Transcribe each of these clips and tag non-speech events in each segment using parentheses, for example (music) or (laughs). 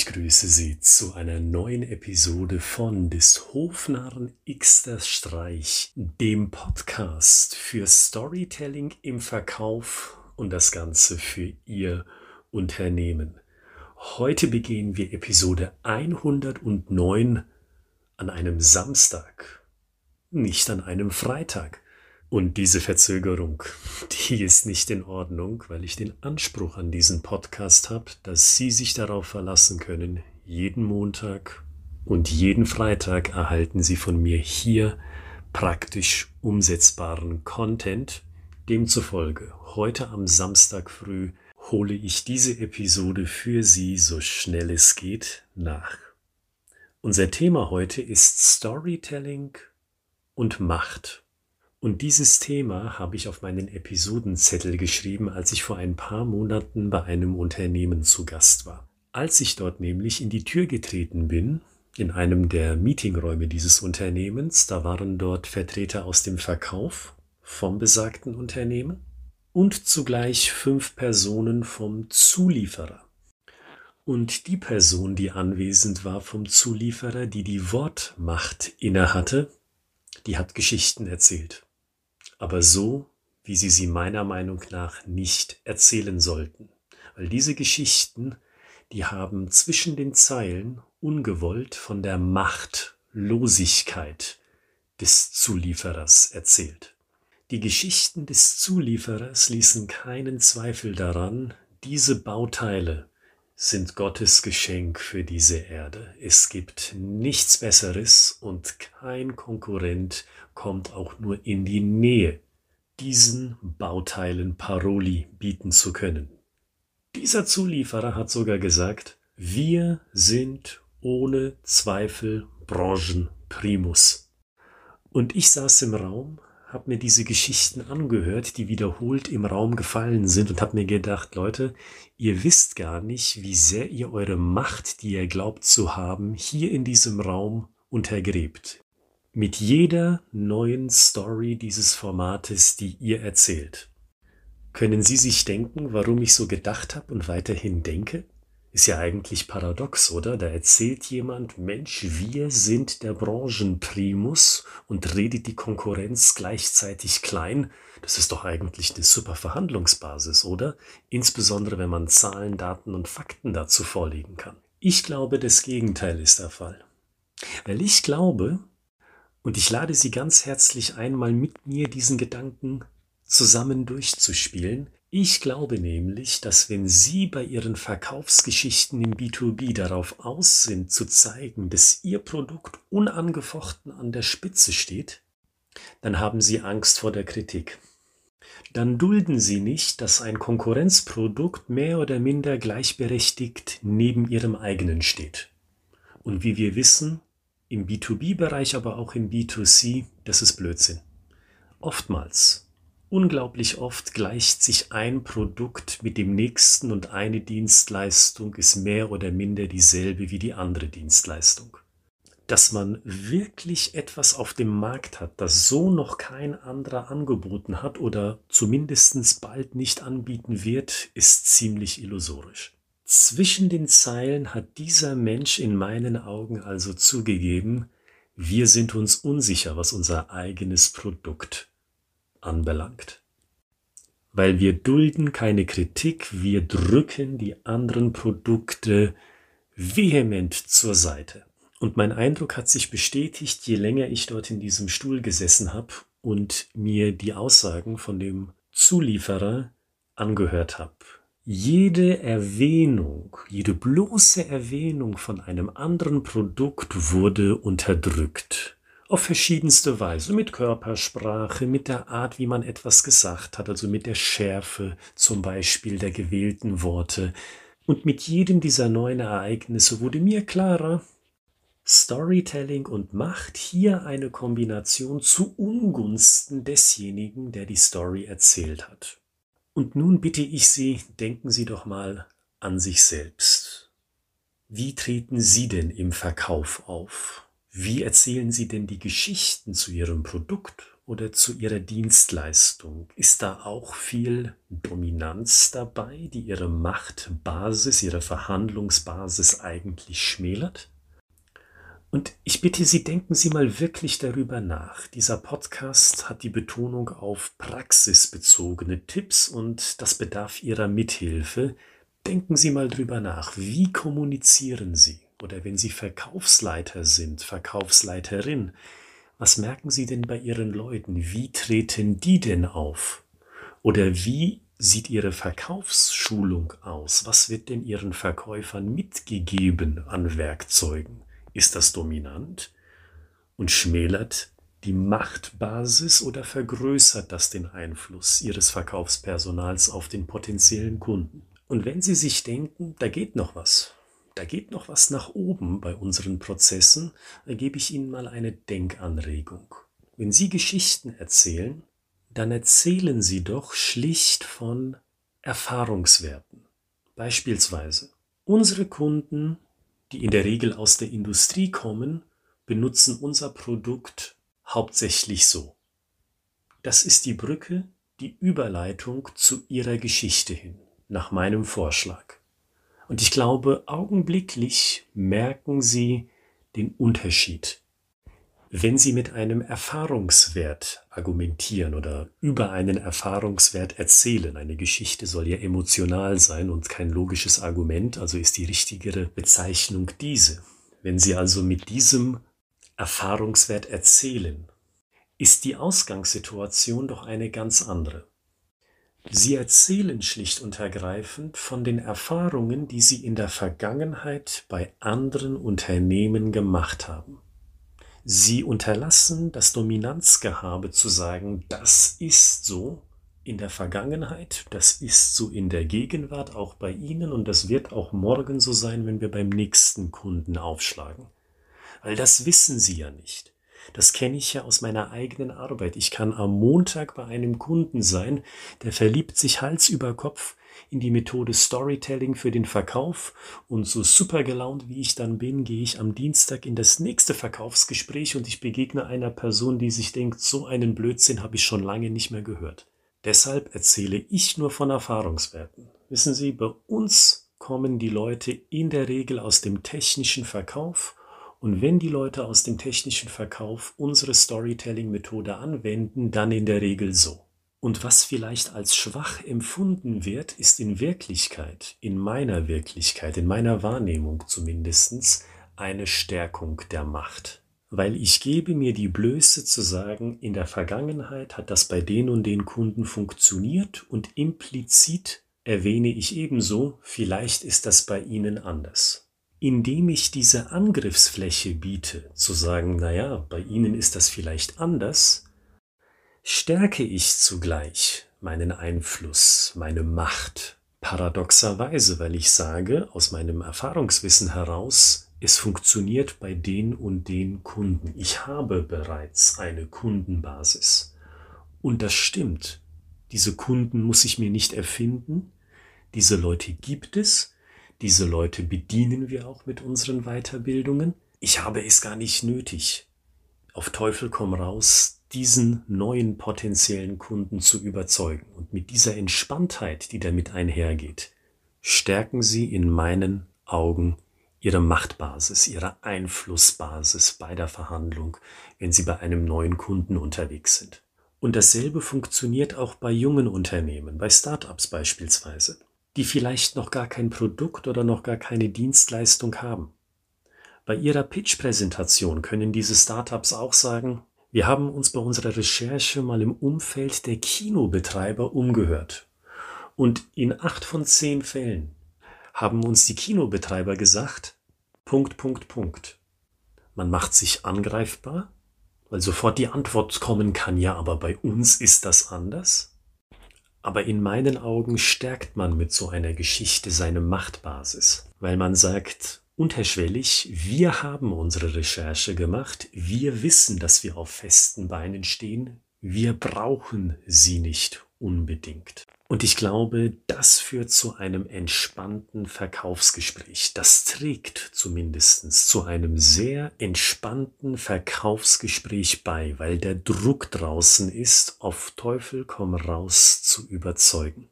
Ich grüße Sie zu einer neuen Episode von des Hofnarren Xter Streich, dem Podcast für Storytelling im Verkauf und das Ganze für Ihr Unternehmen. Heute begehen wir Episode 109 an einem Samstag, nicht an einem Freitag. Und diese Verzögerung, (laughs) die ist nicht in Ordnung, weil ich den Anspruch an diesen Podcast habe, dass Sie sich darauf verlassen können, jeden Montag und jeden Freitag erhalten Sie von mir hier praktisch umsetzbaren Content. Demzufolge, heute am Samstag früh hole ich diese Episode für Sie so schnell es geht nach. Unser Thema heute ist Storytelling und Macht. Und dieses Thema habe ich auf meinen Episodenzettel geschrieben, als ich vor ein paar Monaten bei einem Unternehmen zu Gast war. Als ich dort nämlich in die Tür getreten bin, in einem der Meetingräume dieses Unternehmens, da waren dort Vertreter aus dem Verkauf vom besagten Unternehmen und zugleich fünf Personen vom Zulieferer. Und die Person, die anwesend war vom Zulieferer, die die Wortmacht innehatte, die hat Geschichten erzählt aber so, wie sie sie meiner Meinung nach nicht erzählen sollten. Weil diese Geschichten, die haben zwischen den Zeilen ungewollt von der Machtlosigkeit des Zulieferers erzählt. Die Geschichten des Zulieferers ließen keinen Zweifel daran, diese Bauteile sind Gottes Geschenk für diese Erde. Es gibt nichts Besseres und kein Konkurrent kommt auch nur in die Nähe, diesen Bauteilen Paroli bieten zu können. Dieser Zulieferer hat sogar gesagt, wir sind ohne Zweifel Branchenprimus. Und ich saß im Raum, habe mir diese Geschichten angehört, die wiederholt im Raum gefallen sind und habe mir gedacht, Leute, ihr wisst gar nicht, wie sehr ihr eure Macht, die ihr glaubt zu haben, hier in diesem Raum untergräbt. Mit jeder neuen Story dieses Formates, die ihr erzählt. Können Sie sich denken, warum ich so gedacht habe und weiterhin denke? Ist ja eigentlich paradox, oder? Da erzählt jemand, Mensch, wir sind der Branchenprimus und redet die Konkurrenz gleichzeitig klein. Das ist doch eigentlich eine super Verhandlungsbasis, oder? Insbesondere wenn man Zahlen, Daten und Fakten dazu vorlegen kann. Ich glaube, das Gegenteil ist der Fall. Weil ich glaube, und ich lade Sie ganz herzlich ein, mal mit mir diesen Gedanken zusammen durchzuspielen, ich glaube nämlich, dass wenn Sie bei Ihren Verkaufsgeschichten im B2B darauf aus sind, zu zeigen, dass Ihr Produkt unangefochten an der Spitze steht, dann haben Sie Angst vor der Kritik. Dann dulden Sie nicht, dass ein Konkurrenzprodukt mehr oder minder gleichberechtigt neben Ihrem eigenen steht. Und wie wir wissen, im B2B-Bereich, aber auch im B2C, das ist Blödsinn. Oftmals Unglaublich oft gleicht sich ein Produkt mit dem nächsten und eine Dienstleistung ist mehr oder minder dieselbe wie die andere Dienstleistung. Dass man wirklich etwas auf dem Markt hat, das so noch kein anderer angeboten hat oder zumindest bald nicht anbieten wird, ist ziemlich illusorisch. Zwischen den Zeilen hat dieser Mensch in meinen Augen also zugegeben, wir sind uns unsicher, was unser eigenes Produkt anbelangt. Weil wir dulden keine Kritik, wir drücken die anderen Produkte vehement zur Seite. Und mein Eindruck hat sich bestätigt, je länger ich dort in diesem Stuhl gesessen habe und mir die Aussagen von dem Zulieferer angehört habe. Jede Erwähnung, jede bloße Erwähnung von einem anderen Produkt wurde unterdrückt auf verschiedenste Weise, mit Körpersprache, mit der Art, wie man etwas gesagt hat, also mit der Schärfe zum Beispiel der gewählten Worte. Und mit jedem dieser neuen Ereignisse wurde mir klarer, Storytelling und Macht hier eine Kombination zu Ungunsten desjenigen, der die Story erzählt hat. Und nun bitte ich Sie, denken Sie doch mal an sich selbst. Wie treten Sie denn im Verkauf auf? Wie erzählen Sie denn die Geschichten zu Ihrem Produkt oder zu ihrer Dienstleistung? Ist da auch viel Dominanz dabei, die ihre Machtbasis, ihre Verhandlungsbasis eigentlich schmälert? Und ich bitte Sie, denken Sie mal wirklich darüber nach. Dieser Podcast hat die Betonung auf praxisbezogene Tipps und das bedarf Ihrer Mithilfe. Denken Sie mal drüber nach. Wie kommunizieren Sie? Oder wenn Sie Verkaufsleiter sind, Verkaufsleiterin, was merken Sie denn bei Ihren Leuten? Wie treten die denn auf? Oder wie sieht Ihre Verkaufsschulung aus? Was wird denn Ihren Verkäufern mitgegeben an Werkzeugen? Ist das dominant und schmälert die Machtbasis oder vergrößert das den Einfluss Ihres Verkaufspersonals auf den potenziellen Kunden? Und wenn Sie sich denken, da geht noch was, da geht noch was nach oben bei unseren Prozessen, dann gebe ich Ihnen mal eine Denkanregung. Wenn Sie Geschichten erzählen, dann erzählen Sie doch schlicht von Erfahrungswerten. Beispielsweise, unsere Kunden die in der Regel aus der Industrie kommen, benutzen unser Produkt hauptsächlich so. Das ist die Brücke, die Überleitung zu ihrer Geschichte hin, nach meinem Vorschlag. Und ich glaube, augenblicklich merken Sie den Unterschied wenn Sie mit einem Erfahrungswert argumentieren oder über einen Erfahrungswert erzählen, eine Geschichte soll ja emotional sein und kein logisches Argument, also ist die richtigere Bezeichnung diese. Wenn Sie also mit diesem Erfahrungswert erzählen, ist die Ausgangssituation doch eine ganz andere. Sie erzählen schlicht und ergreifend von den Erfahrungen, die Sie in der Vergangenheit bei anderen Unternehmen gemacht haben. Sie unterlassen das Dominanzgehabe zu sagen, das ist so in der Vergangenheit, das ist so in der Gegenwart auch bei Ihnen und das wird auch morgen so sein, wenn wir beim nächsten Kunden aufschlagen. Weil das wissen Sie ja nicht. Das kenne ich ja aus meiner eigenen Arbeit. Ich kann am Montag bei einem Kunden sein, der verliebt sich Hals über Kopf in die Methode Storytelling für den Verkauf und so super gelaunt wie ich dann bin, gehe ich am Dienstag in das nächste Verkaufsgespräch und ich begegne einer Person, die sich denkt, so einen Blödsinn habe ich schon lange nicht mehr gehört. Deshalb erzähle ich nur von Erfahrungswerten. Wissen Sie, bei uns kommen die Leute in der Regel aus dem technischen Verkauf und wenn die Leute aus dem technischen Verkauf unsere Storytelling-Methode anwenden, dann in der Regel so. Und was vielleicht als schwach empfunden wird, ist in Wirklichkeit, in meiner Wirklichkeit, in meiner Wahrnehmung zumindestens eine Stärkung der Macht. Weil ich gebe mir die Blöße zu sagen, in der Vergangenheit hat das bei den und den Kunden funktioniert und implizit erwähne ich ebenso, vielleicht ist das bei Ihnen anders. Indem ich diese Angriffsfläche biete, zu sagen, naja, bei Ihnen ist das vielleicht anders, stärke ich zugleich meinen Einfluss, meine Macht, paradoxerweise, weil ich sage, aus meinem Erfahrungswissen heraus, es funktioniert bei den und den Kunden. Ich habe bereits eine Kundenbasis. Und das stimmt. Diese Kunden muss ich mir nicht erfinden. Diese Leute gibt es. Diese Leute bedienen wir auch mit unseren Weiterbildungen. Ich habe es gar nicht nötig. Auf Teufel komm raus, diesen neuen potenziellen Kunden zu überzeugen. Und mit dieser Entspanntheit, die damit einhergeht, stärken Sie in meinen Augen Ihre Machtbasis, Ihre Einflussbasis bei der Verhandlung, wenn Sie bei einem neuen Kunden unterwegs sind. Und dasselbe funktioniert auch bei jungen Unternehmen, bei Startups beispielsweise, die vielleicht noch gar kein Produkt oder noch gar keine Dienstleistung haben. Bei Ihrer Pitch-Präsentation können diese Startups auch sagen, wir haben uns bei unserer Recherche mal im Umfeld der Kinobetreiber umgehört. Und in acht von zehn Fällen haben uns die Kinobetreiber gesagt, Punkt, Punkt, Punkt. Man macht sich angreifbar, weil sofort die Antwort kommen kann, ja, aber bei uns ist das anders. Aber in meinen Augen stärkt man mit so einer Geschichte seine Machtbasis, weil man sagt, unterschwellig, wir haben unsere Recherche gemacht, wir wissen, dass wir auf festen Beinen stehen, wir brauchen sie nicht unbedingt. Und ich glaube, das führt zu einem entspannten Verkaufsgespräch. Das trägt zumindest zu einem sehr entspannten Verkaufsgespräch bei, weil der Druck draußen ist, auf Teufel komm raus zu überzeugen.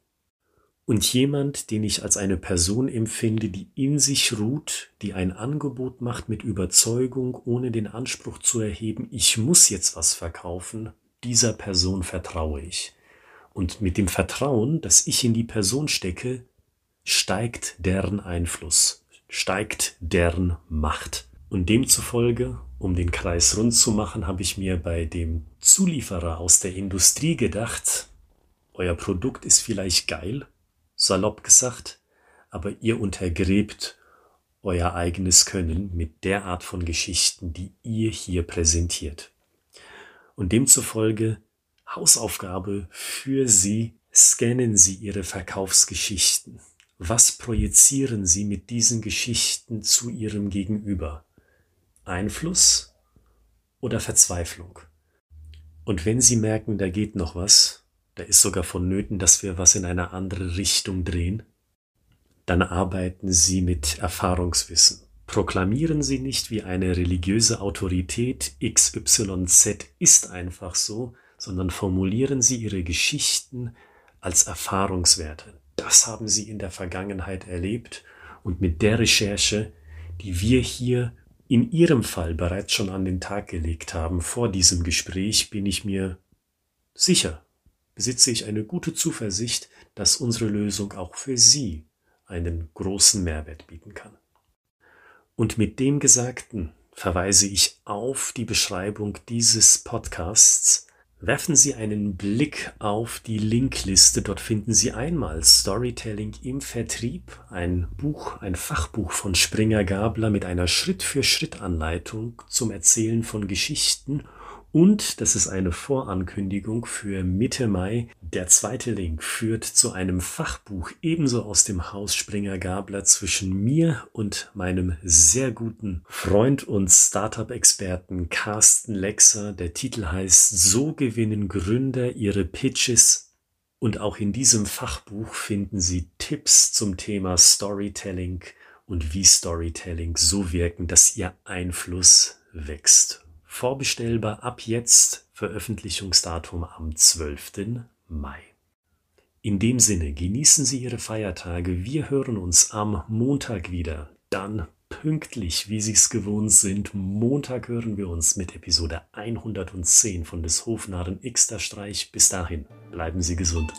Und jemand, den ich als eine Person empfinde, die in sich ruht, die ein Angebot macht mit Überzeugung, ohne den Anspruch zu erheben, ich muss jetzt was verkaufen, dieser Person vertraue ich. Und mit dem Vertrauen, das ich in die Person stecke, steigt deren Einfluss, steigt deren Macht. Und demzufolge, um den Kreis rund zu machen, habe ich mir bei dem Zulieferer aus der Industrie gedacht, euer Produkt ist vielleicht geil, salopp gesagt, aber ihr untergräbt euer eigenes Können mit der Art von Geschichten, die ihr hier präsentiert. Und demzufolge Hausaufgabe für Sie, scannen Sie Ihre Verkaufsgeschichten. Was projizieren Sie mit diesen Geschichten zu Ihrem Gegenüber? Einfluss oder Verzweiflung? Und wenn Sie merken, da geht noch was, da ist sogar vonnöten, dass wir was in eine andere Richtung drehen, dann arbeiten Sie mit Erfahrungswissen. Proklamieren Sie nicht wie eine religiöse Autorität XYZ ist einfach so, sondern formulieren Sie Ihre Geschichten als Erfahrungswerte. Das haben Sie in der Vergangenheit erlebt und mit der Recherche, die wir hier in Ihrem Fall bereits schon an den Tag gelegt haben vor diesem Gespräch, bin ich mir sicher, besitze ich eine gute Zuversicht, dass unsere Lösung auch für Sie einen großen Mehrwert bieten kann. Und mit dem Gesagten verweise ich auf die Beschreibung dieses Podcasts, Werfen Sie einen Blick auf die Linkliste. Dort finden Sie einmal Storytelling im Vertrieb, ein Buch, ein Fachbuch von Springer Gabler mit einer Schritt-für-Schritt-Anleitung zum Erzählen von Geschichten und das ist eine Vorankündigung für Mitte Mai. Der zweite Link führt zu einem Fachbuch ebenso aus dem Haus Springer Gabler zwischen mir und meinem sehr guten Freund und Startup-Experten Carsten Lexer. Der Titel heißt So gewinnen Gründer ihre Pitches. Und auch in diesem Fachbuch finden Sie Tipps zum Thema Storytelling und wie Storytelling so wirken, dass Ihr Einfluss wächst Vorbestellbar ab jetzt, Veröffentlichungsdatum am 12. Mai. In dem Sinne, genießen Sie Ihre Feiertage. Wir hören uns am Montag wieder. Dann pünktlich, wie Sie es gewohnt sind. Montag hören wir uns mit Episode 110 von des Hofnarren Xter Streich. Bis dahin, bleiben Sie gesund.